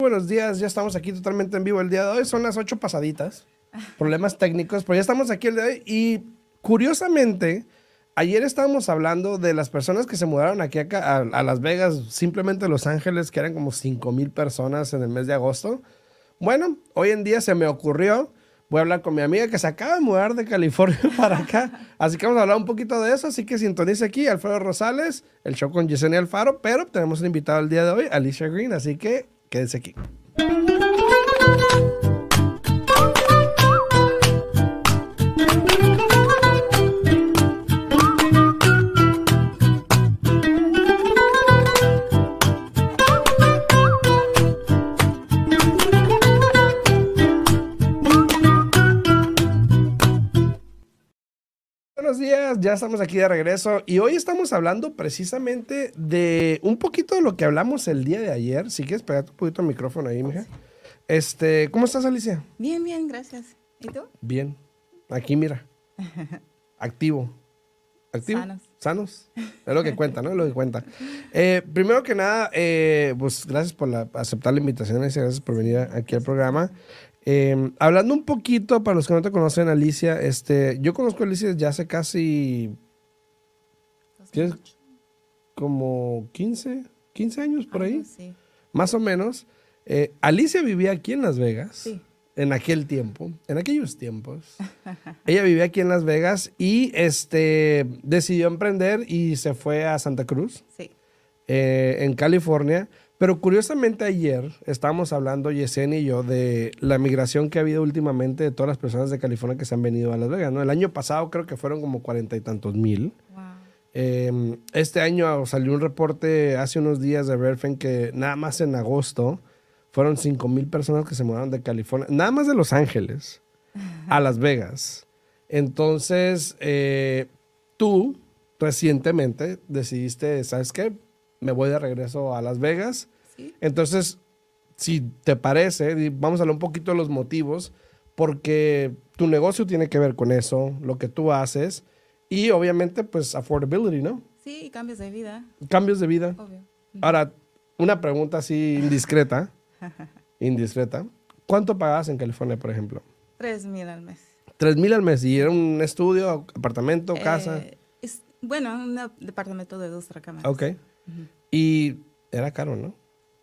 Buenos días, ya estamos aquí totalmente en vivo el día de hoy. Son las ocho pasaditas. Problemas técnicos, pero ya estamos aquí el día de hoy. Y curiosamente, ayer estábamos hablando de las personas que se mudaron aquí a, a Las Vegas, simplemente Los Ángeles, que eran como cinco mil personas en el mes de agosto. Bueno, hoy en día se me ocurrió, voy a hablar con mi amiga que se acaba de mudar de California para acá. Así que vamos a hablar un poquito de eso. Así que sintonice aquí Alfredo Rosales, el show con Yesenia Alfaro, pero tenemos un invitado el día de hoy, Alicia Green. Así que quédense aquí. Ya estamos aquí de regreso y hoy estamos hablando precisamente de un poquito de lo que hablamos el día de ayer. Si quieres pegarte un poquito el micrófono ahí, mija. Este, ¿cómo estás, Alicia? Bien, bien, gracias. ¿Y tú? Bien. Aquí, mira. Activo. ¿Activo? Sanos. Sanos. Es lo que cuenta, ¿no? Es lo que cuenta. Eh, primero que nada, eh, pues gracias por la- aceptar la invitación, Alicia. Gracias por venir aquí al programa. Eh, hablando un poquito, para los que no te conocen, Alicia, este, yo conozco a Alicia ya hace casi ¿Tienes- como 15, 15 años por ahí, así. más o menos. Eh, Alicia vivía aquí en Las Vegas. Sí. En aquel tiempo, en aquellos tiempos. Ella vivía aquí en Las Vegas y este, decidió emprender y se fue a Santa Cruz, Sí. eh, en California. Pero curiosamente ayer estábamos hablando, Yesenia y yo, de la migración que ha habido últimamente de todas las personas de California que se han venido a Las Vegas. ¿no? El año pasado creo que fueron como cuarenta y tantos mil. Wow. Eh, este año salió un reporte hace unos días de Redfin que nada más en agosto fueron 5 mil personas que se mudaron de California, nada más de Los Ángeles a Las Vegas. Entonces, eh, tú recientemente decidiste, ¿sabes qué? Me voy de regreso a Las Vegas. Sí. Entonces, si te parece, vamos a hablar un poquito de los motivos, porque tu negocio tiene que ver con eso, lo que tú haces, y obviamente, pues, affordability, ¿no? Sí, y cambios de vida, Cambios de vida. obvio. Ahora, una pregunta así indiscreta, indiscreta. ¿Cuánto pagabas en California, por ejemplo? Tres mil al mes. Tres mil al mes. ¿Y era un estudio, apartamento, casa? Eh, es, bueno, un departamento de dos recámaras. ok. Y era caro, ¿no?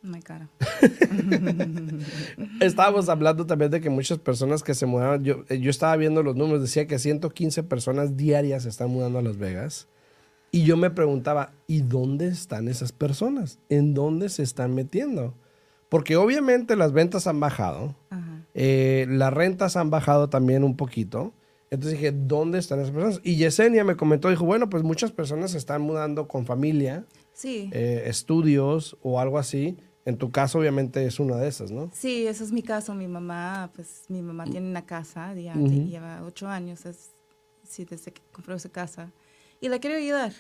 Muy caro. Estábamos hablando también de que muchas personas que se mudaron, yo, eh, yo estaba viendo los números, decía que 115 personas diarias se están mudando a Las Vegas. Y yo me preguntaba, ¿y dónde están esas personas? ¿En dónde se están metiendo? Porque obviamente las ventas han bajado, eh, las rentas han bajado también un poquito. Entonces dije, ¿dónde están esas personas? Y Yesenia me comentó, dijo, bueno, pues muchas personas se están mudando con familia, Sí. eh, estudios o algo así. En tu caso, obviamente, es una de esas, ¿no? Sí, ese es mi caso. Mi mamá, pues mi mamá tiene una casa, ya lleva ocho años, es, sí, desde que compró su casa. Y la quiero ayudar.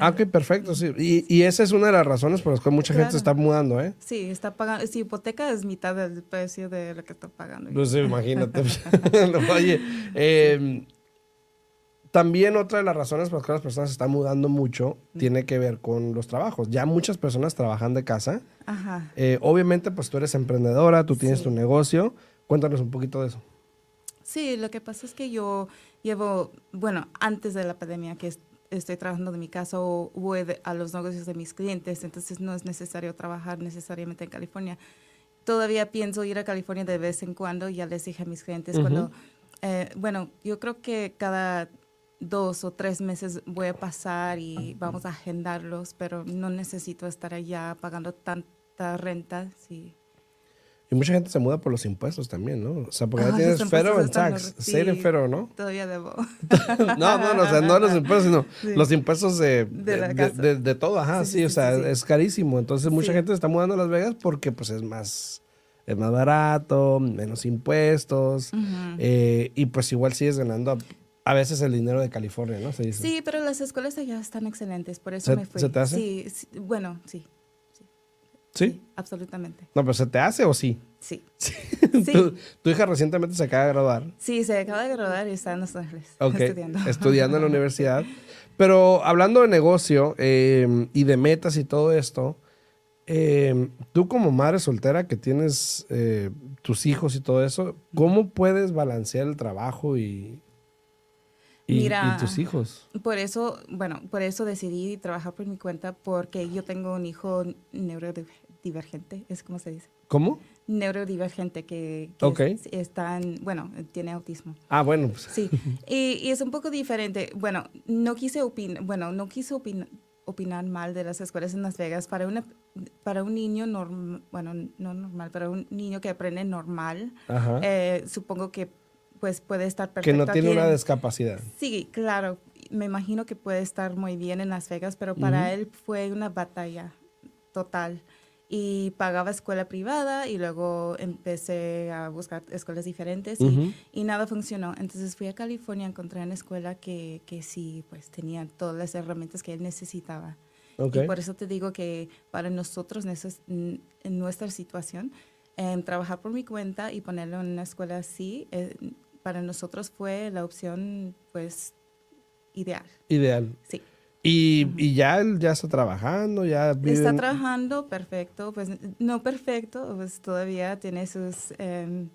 Ah, ok, perfecto, sí. Y, y esa es una de las razones por las que mucha gente se está mudando, ¿eh? Sí, está pagando, si hipoteca es mitad del precio de lo que está pagando. Pues imagínate. Oye, eh, también otra de las razones por las que las personas se están mudando mucho tiene que ver con los trabajos. Ya muchas personas trabajan de casa. Ajá. Eh, obviamente, pues tú eres emprendedora, tú tienes Sí. tu negocio. Cuéntanos un poquito de eso. Sí, lo que pasa es que yo llevo, bueno, antes de la pandemia que es- estoy trabajando de mi casa o voy a los negocios de mis clientes, entonces no es necesario trabajar necesariamente en California. Todavía pienso ir a California de vez en cuando, ya les dije a mis clientes cuando, eh, bueno, yo creo que cada dos o tres meses voy a pasar y vamos a agendarlos, pero no necesito estar allá pagando tanta renta, sí. Y mucha gente se muda por los impuestos también, ¿no? O sea, porque ya Ah, tienes los federal and tax, hor- state and sí. federal, ¿no? Todavía debo. No, no, no, o sea, no los impuestos, sino Sí. los impuestos de, De de, de- todo, ajá, sí, Sí, sí, o sí, sea, sí, sí. es carísimo. Entonces, mucha Sí. gente se está mudando a Las Vegas porque, pues, es más, es más barato, menos impuestos, Ujú. eh, y pues igual sigues ganando a, veces el dinero de California, ¿no? Se dice. Sí, pero las escuelas allá están excelentes, por eso ¿Se- me fui. se te hace? Sí, sí, bueno, sí, ¿Sí? absolutamente. No, pero ¿se te hace o sí? Sí. Sí. Sí. tu, tu hija recientemente se acaba de graduar. Sí, se acaba de graduar y está en Los Ángeles estudiando. estudiando en la universidad. Pero hablando de negocio eh, y de metas y todo esto, eh, tú como madre soltera que tienes eh, tus hijos y todo eso, ¿cómo puedes balancear el trabajo y, y, Mira, y tus hijos? Por eso, bueno, por eso decidí trabajar por mi cuenta porque yo tengo un hijo neurodivergente, es como se dice. ¿Cómo? Neurodivergente que, que Ok. es- está en- bueno, tiene autismo. Ah, bueno, pues. Sí, y, y es un poco diferente. Bueno, no quise opinar, bueno, no quise opin- opinar mal de las escuelas en Las Vegas para una para un niño normal, bueno, no normal, para un niño que aprende normal, eh, supongo que pues puede estar que perfecto. no tiene aquí una en- discapacidad. Sí, claro. Me imagino que puede estar muy bien en Las Vegas, pero para él fue una batalla total. Y pagaba escuela privada y luego empecé a buscar escuelas diferentes y, nada funcionó. Entonces fui a California, encontré una escuela que, que sí, pues tenía todas las herramientas que él necesitaba. Ok. Y por eso te digo que para nosotros, en nuestra situación, em, trabajar por mi cuenta y ponerlo en una escuela así, eh, para nosotros fue la opción, pues, ideal. Ideal. Sí. Y, y ya él ya está trabajando, ya Está trabajando perfecto, pues no perfecto, pues todavía tiene sus em,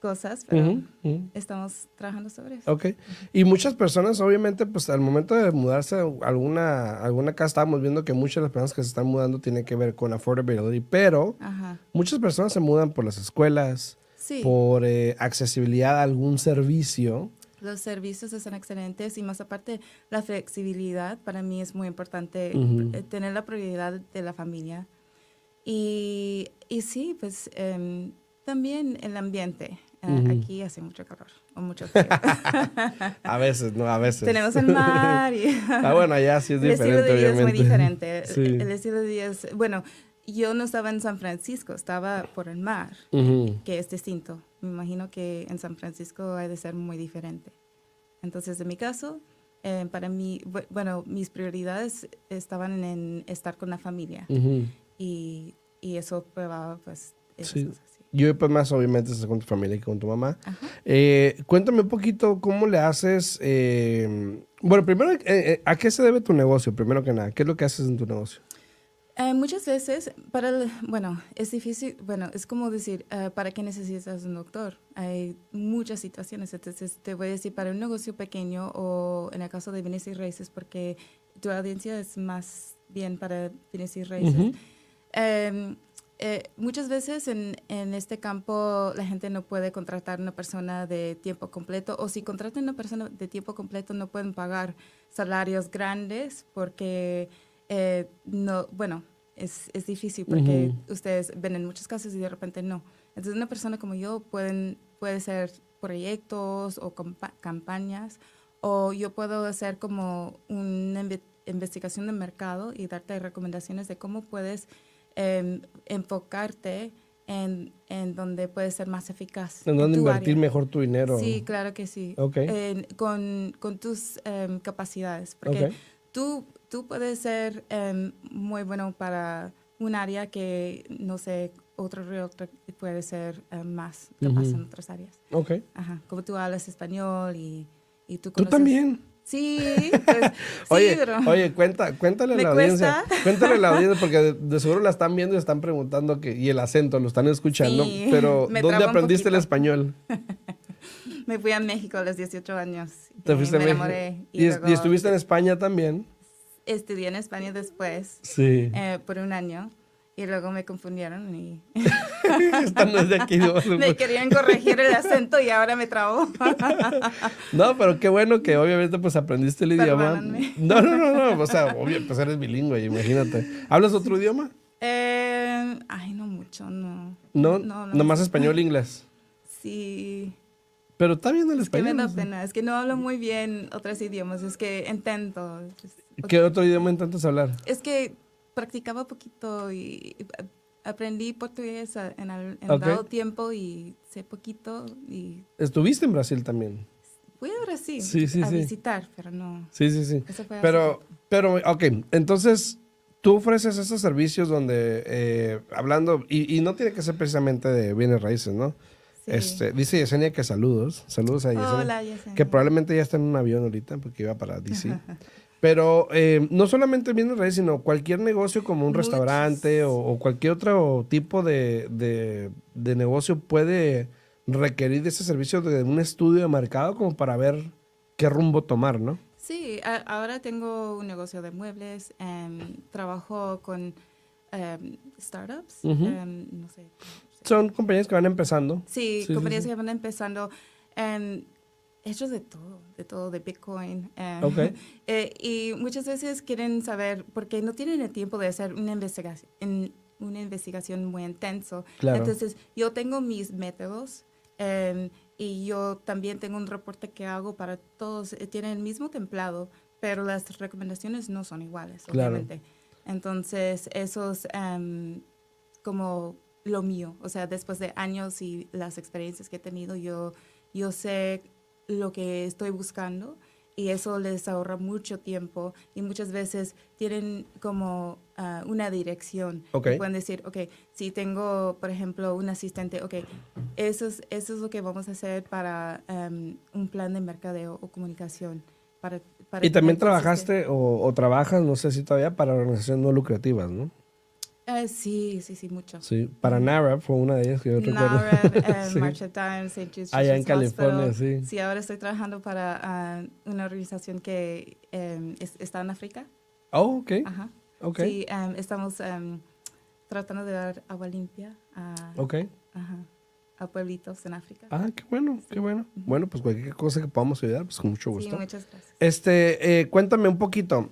cosas, pero Ujú, ujú. estamos trabajando sobre eso. Ok. Y muchas personas, obviamente, pues al momento de mudarse a alguna, alguna casa, estábamos viendo que muchas de las personas que se están mudando tienen que ver con affordability, pero Ajá. muchas personas se mudan por las escuelas, Sí. por eh, accesibilidad a algún servicio. Los servicios están excelentes y más aparte la flexibilidad para mí es muy importante Ujú. eh, tener la prioridad de la familia. Y, y sí, pues em, también el ambiente. Eh, Ujú. Aquí hace mucho calor o mucho frío. A veces, ¿no? A veces. Tenemos el mar y Ah, bueno, allá sí es el estilo diferente, de vida es muy obviamente. diferente. Sí. El, el estilo de vida es, bueno, yo no estaba en San Francisco, estaba por el mar que es distinto. Me imagino que en San Francisco ha de ser muy diferente. Entonces, en mi caso, eh, para mí, bu- bueno, mis prioridades estaban en estar con la familia y, y eso probaba, pues, esas Sí. cosas. sí. Yo pues más obviamente estás con tu familia que con tu mamá. Eh, cuéntame un poquito cómo le haces. eh, bueno, primero, eh, eh, ¿a qué se debe tu negocio? Primero que nada, ¿qué es lo que haces en tu negocio? Eh, muchas veces, para el- bueno, es difícil, bueno, es como decir, eh, ¿para qué necesitas un doctor? Hay muchas situaciones, entonces te voy a decir, para un negocio pequeño o en el caso de bienes y raíces, porque tu audiencia es más bien para bienes y raíces. Eh, eh, muchas veces en, en este campo la gente no puede contratar una persona de tiempo completo o si contratan una persona de tiempo completo no pueden pagar salarios grandes porque eh, no, bueno, es, es difícil porque ustedes ven en muchos casos y de repente no. Entonces una persona como yo pueden, puede ser proyectos o campañas o yo puedo hacer como una inve- investigación de mercado y darte recomendaciones de cómo puedes em, enfocarte en, en donde puedes ser más eficaz. ¿En dónde tu invertir área. mejor tu dinero? Sí, claro que sí. Con, con tus em, capacidades. Porque tú, tú puedes ser em, muy bueno para un área que, no sé, otro realtor puede ser em, más capaz Ujú. en otras áreas. Ok. Ajá, como tú hablas español y, y tú Tú conoces- también. Sí, pues, sí, Oye, pero oye, cuenta, cuéntale a ¿Me la audiencia. cuesta? Cuéntale a la audiencia porque de, de seguro la están viendo y están preguntando que, y el acento lo están escuchando. Sí, pero ¿dónde aprendiste el español? me fui a México a los 18 años. Te y fuiste a me México. enamoré. Y, y luego estuviste en España también. Estudié en España después, Sí. eh, por un año. Y luego me confundieron y Esta no es de aquí. ¿no? me querían corregir el acento y ahora me trabó. No, pero qué bueno que obviamente pues aprendiste el idioma. No, no, no, no. O sea, obvio, pues eres bilingüe, imagínate. ¿Hablas otro idioma? Eh, ay, no mucho, no. No, no, no. nomás español e inglés. Sí, Pero está bien el es que me español. da pena. Es que no hablo muy bien otros idiomas. Es que intento. Es- ¿Qué otro idioma intentas hablar? Es que practicaba poquito y y aprendí portugués en, al- en Ok. dado tiempo y sé poquito y Estuviste en Brasil también. fui a Brasil Sí, sí, a sí. visitar, pero no. Sí, sí, sí. Eso fue hace Pero, pero, ok, entonces tú ofreces esos servicios donde, eh, hablando, y, y no tiene que ser precisamente de bienes raíces, ¿no? Sí. Este, dice Yesenia que saludos, saludos a Yesenia. Hola, Yesenia. Que probablemente ya está en un avión ahorita porque iba para DC. Pero eh, no solamente bienes raíces, sino cualquier negocio como un Muchos. restaurante o, o cualquier otro tipo de, de- de negocio puede requerir de ese servicio de un estudio de mercado como para ver qué rumbo tomar, ¿no? Sí, a- ahora tengo un negocio de muebles, em, trabajo con em, startups, em, no sé. Son compañías que van empezando. Sí, Sí, compañías sí. que van empezando, em, hechos de todo, de todo, de Bitcoin. em, Ok. eh, y muchas veces quieren saber, porque no tienen el tiempo de hacer una investigación, en- una investigación muy intenso. Claro. Entonces, yo tengo mis métodos em, y yo también tengo un reporte que hago para todos. eh, tienen el mismo templado, pero las recomendaciones no son iguales, Claro. obviamente. Entonces, eso es em, como lo mío. O sea, después de años y las experiencias que he tenido, yo, yo sé lo que estoy buscando y eso les ahorra mucho tiempo y muchas veces tienen como ah, una dirección. Ok. Y pueden decir, ok, si tengo, por ejemplo, un asistente, ok, eso es, eso es lo que vamos a hacer para em, un plan de mercadeo o comunicación. Para, para Y también trabajaste o, o trabajas, no sé si todavía, para organizaciones no lucrativas, ¿no? Eh, sí, sí, sí, mucho. Sí, para NARA fue una de ellas que yo recuerdo. NARED, eh, Sí. March of Time, St. Jude's Allá en California, Hospital. sí. Sí, ahora estoy trabajando para ah, una organización que em, es- está en África. Oh, ok, Ajá. ok, Sí, em, estamos em, tratando de dar agua limpia a, ok. ajá, a pueblitos en África. Ah, qué bueno, qué bueno. Bueno, pues cualquier cosa que podamos ayudar, pues con mucho sí, gusto. muchas gracias. Este, eh, cuéntame un poquito.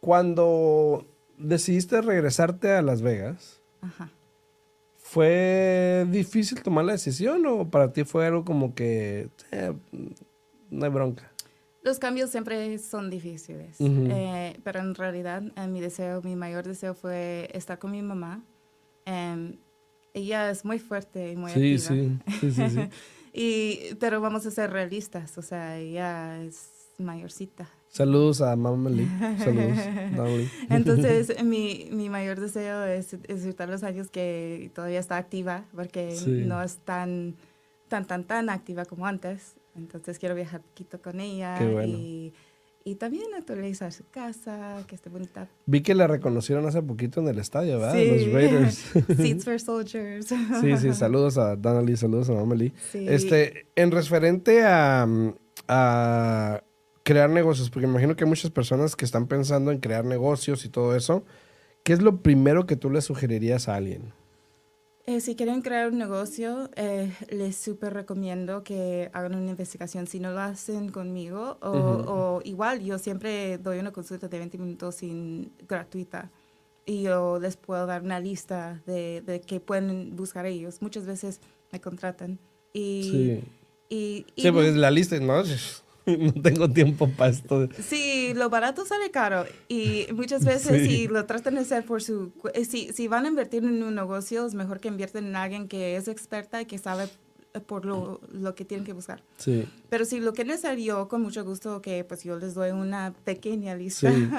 Cuando decidiste regresarte a Las Vegas, Ajá. ¿fue difícil tomar la decisión o para ti fue algo como que eh, no hay bronca? Los cambios siempre son difíciles, eh, pero en realidad eh, mi deseo, mi mayor deseo fue estar con mi mamá. Em, ella es muy fuerte y muy Sí, activa. sí, sí, sí, sí. y, pero vamos a ser realistas, o sea, ella es mayorcita. Saludos a Mama Lee. Saludos, Lee. Entonces, mi, mi mayor deseo es es disfrutar los años que todavía está activa, porque Sí. no es tan, tan, tan, tan activa como antes. Entonces, quiero viajar poquito con ella Qué bueno. y, y también actualizar su casa, que esté bonita. Vi que la reconocieron hace poquito en el estadio, ¿verdad? Sí. Los Raiders. Seats for Soldiers. Sí, sí, saludos a Donna Lee, saludos a Lee. Sí. Este, en referente a, a crear negocios, porque imagino que hay muchas personas que están pensando en crear negocios y todo eso, ¿qué es lo primero que tú le sugerirías a alguien? Eh, si quieren crear un negocio, eh, les súper recomiendo que hagan una investigación. Si no lo hacen conmigo, o, igual, yo siempre doy una consulta de 20 minutos sin, gratuita. Y yo les puedo dar una lista de, de qué pueden buscar ellos. Muchas veces me contratan. Y, Sí, y, y sí porque la lista, no, no tengo tiempo para esto. Sí, lo barato sale caro y muchas veces Sí. si lo tratan de hacer por su... eh, Si, si van a invertir en un negocio, es mejor que invierten en alguien que es experta y que sabe eh, por lo, lo que tienen que buscar. Sí, Pero si lo quieren hacer yo, con mucho gusto, que pues yo les doy una pequeña lista sí. de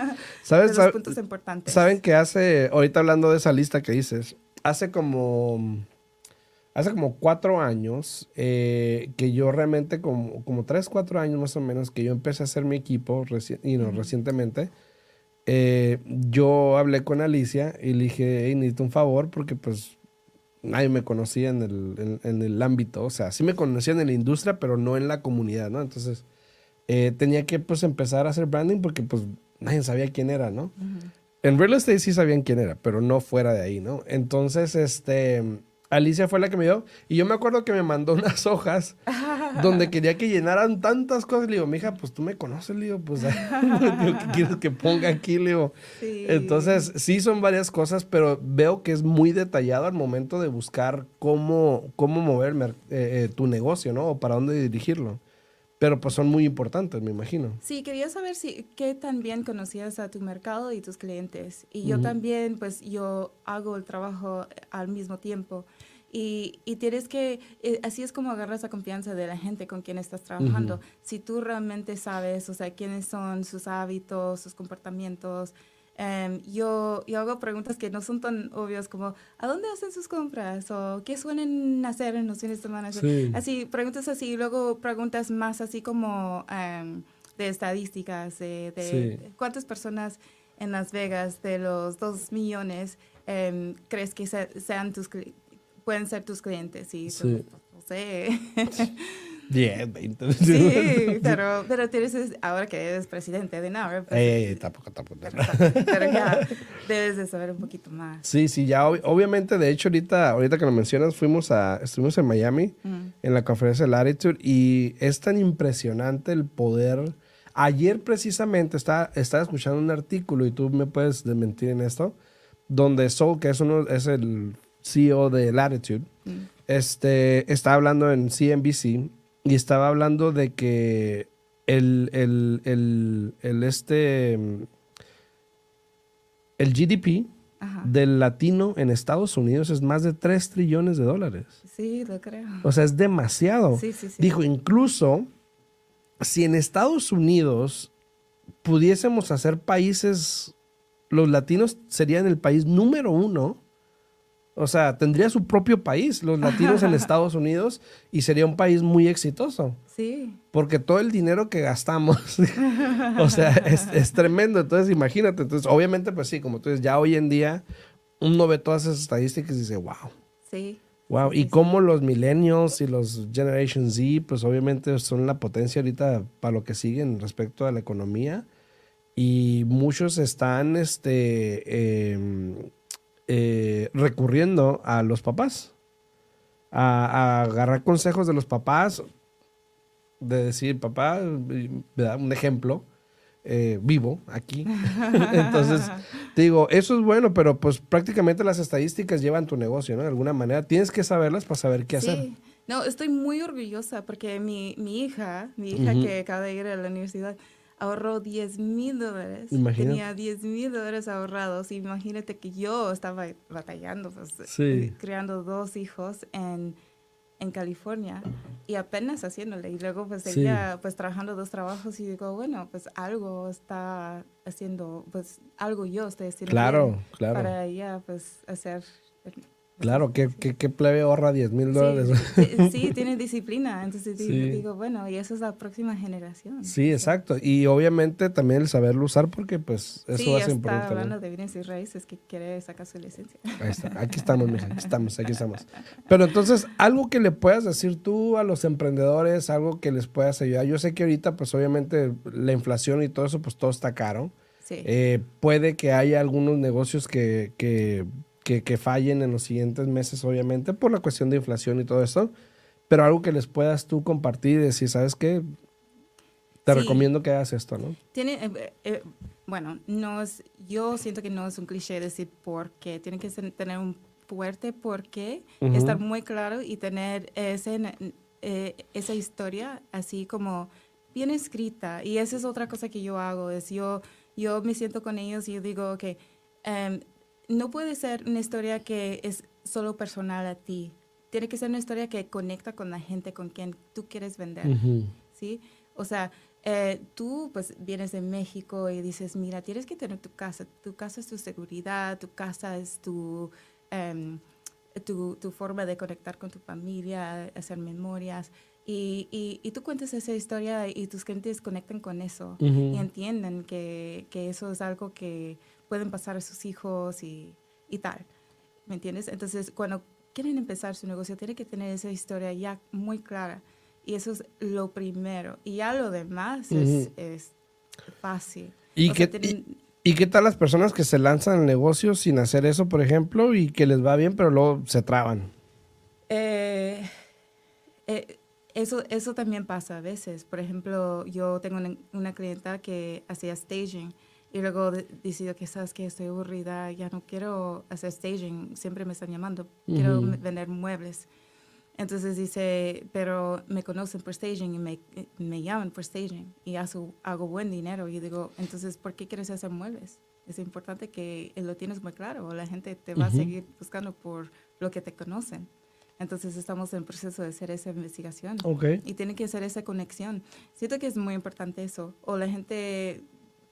¿Sabes? los Sab- puntos importantes. Saben que hace, ahorita hablando de esa lista que dices, hace como, hace como cuatro años eh, que yo realmente, como, como tres, cuatro años más o menos, que yo empecé a hacer mi equipo reci- y no, recientemente, eh, yo hablé con Alicia y le dije, "Hey, necesito un favor porque pues nadie me conocía en el, en- en el ámbito, o sea, sí me conocían en la industria, pero no en la comunidad, ¿no? Entonces, eh, tenía que pues empezar a hacer branding porque pues nadie sabía quién era, ¿no? En real estate sí sabían quién era, pero no fuera de ahí, ¿no? Entonces, este, Alicia fue la que me dio, y yo me acuerdo que me mandó unas hojas donde quería que llenaran tantas cosas. Le digo, mija, pues tú me conoces, le digo, pues, ¿qué quieres que ponga aquí? Le digo, Sí. entonces, sí son varias cosas, pero veo que es muy detallado al momento de buscar cómo, cómo mover eh, eh, tu negocio, ¿no? O para dónde dirigirlo. Pero pues son muy importantes, me imagino. Sí, quería saber si qué tan bien conocías a tu mercado y tus clientes. Y yo Ujú. también, pues yo hago el trabajo al mismo tiempo. Y, y tienes que, eh, así es como agarras la confianza de la gente con quien estás trabajando. Ujú. Si tú realmente sabes, o sea, quiénes son sus hábitos, sus comportamientos. Em, yo, yo hago preguntas que no son tan obvias como, ¿a dónde hacen sus compras? ¿O qué suelen hacer en los fines de semana? Sí. Así, preguntas así, y luego preguntas más así como, em, de estadísticas, de, de- Sí. de cuántas personas en Las Vegas de los dos millones em, crees que se- sean tus, pueden ser tus clientes. Y Sí. no sé. 10, 20. sí, pero, pero tienes, es- ahora que eres presidente de NAR, pues, ey, ey, tampoco, tampoco. pero ya debes de saber un poquito más. Sí, sí, ya ob- obviamente, de hecho, ahorita, ahorita que lo mencionas, fuimos a, estuvimos en Miami Mm. en la conferencia de Latitude y es tan impresionante el poder. Ayer precisamente estaba, estaba escuchando un artículo y tú me puedes desmentir en esto, donde Sol, que es, uno, es el CEO de Latitude, Mm. este, estaba hablando en CNBC y estaba hablando de que el, el, el, el este, el GDP Ajá. del latino en Estados Unidos es más de 3 trillones de dólares. Sí, lo creo. O sea, es demasiado. Sí, sí, sí. Dijo, incluso si en Estados Unidos pudiésemos hacer países, los latinos serían el país número uno. O sea, tendría su propio país, los latinos en Estados Unidos, y sería un país muy exitoso. Sí, Porque todo el dinero que gastamos, o sea, es, es tremendo. Entonces, imagínate. Entonces, obviamente, pues sí, como tú dices, ya hoy en día uno ve todas esas estadísticas y dice, wow. sí. Wow, y cómo los millennials y los Generation Z, pues obviamente son la potencia ahorita para lo que siguen respecto a la economía. Y muchos están este, em, eh, recurriendo a los papás, a, a agarrar consejos de los papás, de decir, papá, me da un ejemplo eh, vivo aquí. Entonces, te digo, eso es bueno, pero pues prácticamente las estadísticas llevan tu negocio, ¿no? De alguna manera. Tienes que saberlas para saber qué hacer. No, estoy muy orgullosa porque mi, mi hija, mi hija que acaba de ir a la universidad, ahorró 10 mil dólares. Tenía 10 mil dólares ahorrados. Imagínate que yo estaba batallando, pues, Sí. eh, criando dos hijos en, en California y apenas haciéndole. Y luego, pues, Sí. ella, pues, trabajando dos trabajos y digo, bueno, pues, algo está haciendo, pues, algo yo estoy haciendo Claro, claro. para ella, pues, hacer... Claro, ¿qué, qué, qué plebe ahorra 10 mil dólares? Sí, sí, sí, tiene disciplina. Entonces di- Sí. digo, bueno, y eso es la próxima generación. Sí, exacto. Y obviamente también el saberlo usar porque pues eso sí, va a ya ser está importante. ¿no? hablando de bienes y raíces que quiere sacar su licencia. Ahí está. Aquí estamos, mija. Aquí estamos, aquí estamos. Pero entonces, algo que le puedas decir tú a los emprendedores, algo que les puedas ayudar. Yo sé que ahorita, pues obviamente, la inflación y todo eso, pues todo está caro. Sí. Eh, puede que haya algunos negocios que, que, que, que fallen en los siguientes meses, obviamente, por la cuestión de inflación y todo eso. Pero algo que les puedas tú compartir y decir, ¿sabes qué? Te Sí. recomiendo que hagas esto, ¿no? Tiene, eh, eh, bueno, no es, yo siento que no es un cliché decir por qué. Tiene que ser- tener un fuerte por qué, estar muy claro y tener ese, eh, esa historia así como bien escrita. Y esa es otra cosa que yo hago, es yo, yo me siento con ellos y yo digo, ok, no puede ser una historia que es solo personal a ti. Tiene que ser una historia que conecta con la gente con quien tú quieres vender. ¿sí? O sea, eh, tú pues vienes de México y dices, mira, tienes que tener tu casa, tu casa es tu seguridad, tu casa es tu, em, tu, tu forma de conectar con tu familia, hacer memorias. Y, y, y tú cuentas esa historia y tus clientes conectan con eso y entienden que, que eso es algo que pueden pasar a sus hijos y, y tal. ¿Me entiendes? Entonces, cuando quieren empezar su negocio, tienen que tener esa historia ya muy clara. Y eso es lo primero. Y ya lo demás es, fácil. ¿Y O qué, sea, tienen- y, y qué tal las personas que se lanzan al negocio sin hacer eso, por ejemplo, y que les va bien, pero luego se traban? Eh, eh, eso, eso también pasa a veces. Por ejemplo, yo tengo una, una clienta que hacía staging y luego de- decidió que, sabes que estoy aburrida, ya no quiero hacer staging, siempre me están llamando, quiero Ujú. me- vender muebles. Entonces dice, pero me conocen por staging y me, me llaman por staging y hago, hago buen dinero. Y digo, entonces, ¿por qué quieres hacer muebles? Es importante que lo tienes muy claro la gente te va a Ujú. seguir buscando por lo que te conocen. Entonces estamos en proceso de hacer esa investigación Ok. y tiene que hacer esa conexión. Siento que es muy importante eso. O la gente,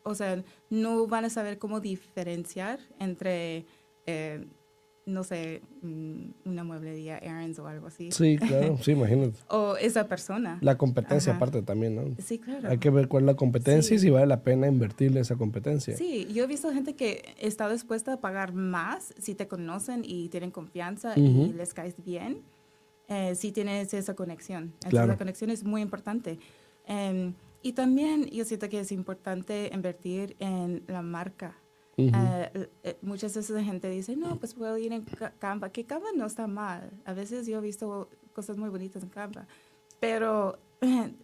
o sea, no van a saber cómo diferenciar entre eh, no sé, mm, una mueblería, Aaron's o algo así. Sí, claro, sí, imagínate. O esa persona. La competencia Ajá. aparte también, ¿no? Sí, claro. Hay que ver cuál es la competencia y Sí. si vale la pena invertirle esa competencia. Sí, yo he visto gente que está dispuesta a pagar más si te conocen y tienen confianza y les caes bien, eh, si tienes esa conexión. Entonces Claro. la conexión es muy importante. Em, y también yo siento que es importante invertir en la marca. Eh, eh, muchas veces la gente dice, no, pues puedo ir en Ca- Canva, que Canva no está mal. A veces yo he visto cosas muy bonitas en Canva, pero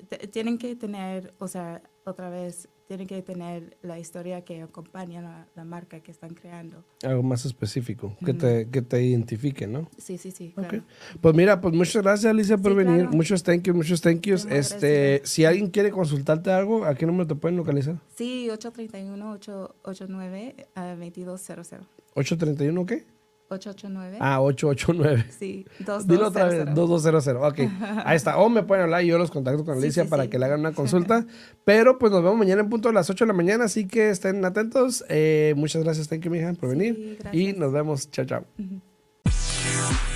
te- tienen que tener, o sea, otra vez, tienen que tener la historia que acompaña la, la marca que están creando. Algo más específico, que, te, que te identifique, ¿no? Sí, sí, sí. Ok. claro. Pues mira, pues muchas gracias Alicia por Sí, venir. claro. Muchos thank you, muchos thank yous. Muy Este, si alguien quiere consultarte algo, ¿a qué número te pueden localizar? Sí, 831-889-2200. ¿831 qué? 889. Ah, 889. Sí, Dilo otra vez, 2200. 2200. Ok, ahí está. O me pueden hablar y yo los contacto con Sí, Alicia sí, para sí. que le hagan una consulta. Pero pues nos vemos mañana en punto a las 8 de la mañana, así que estén atentos. Eh, muchas gracias, thank you, mija, por Sí, venir. Y nos vemos. Chao, chao. Ujú.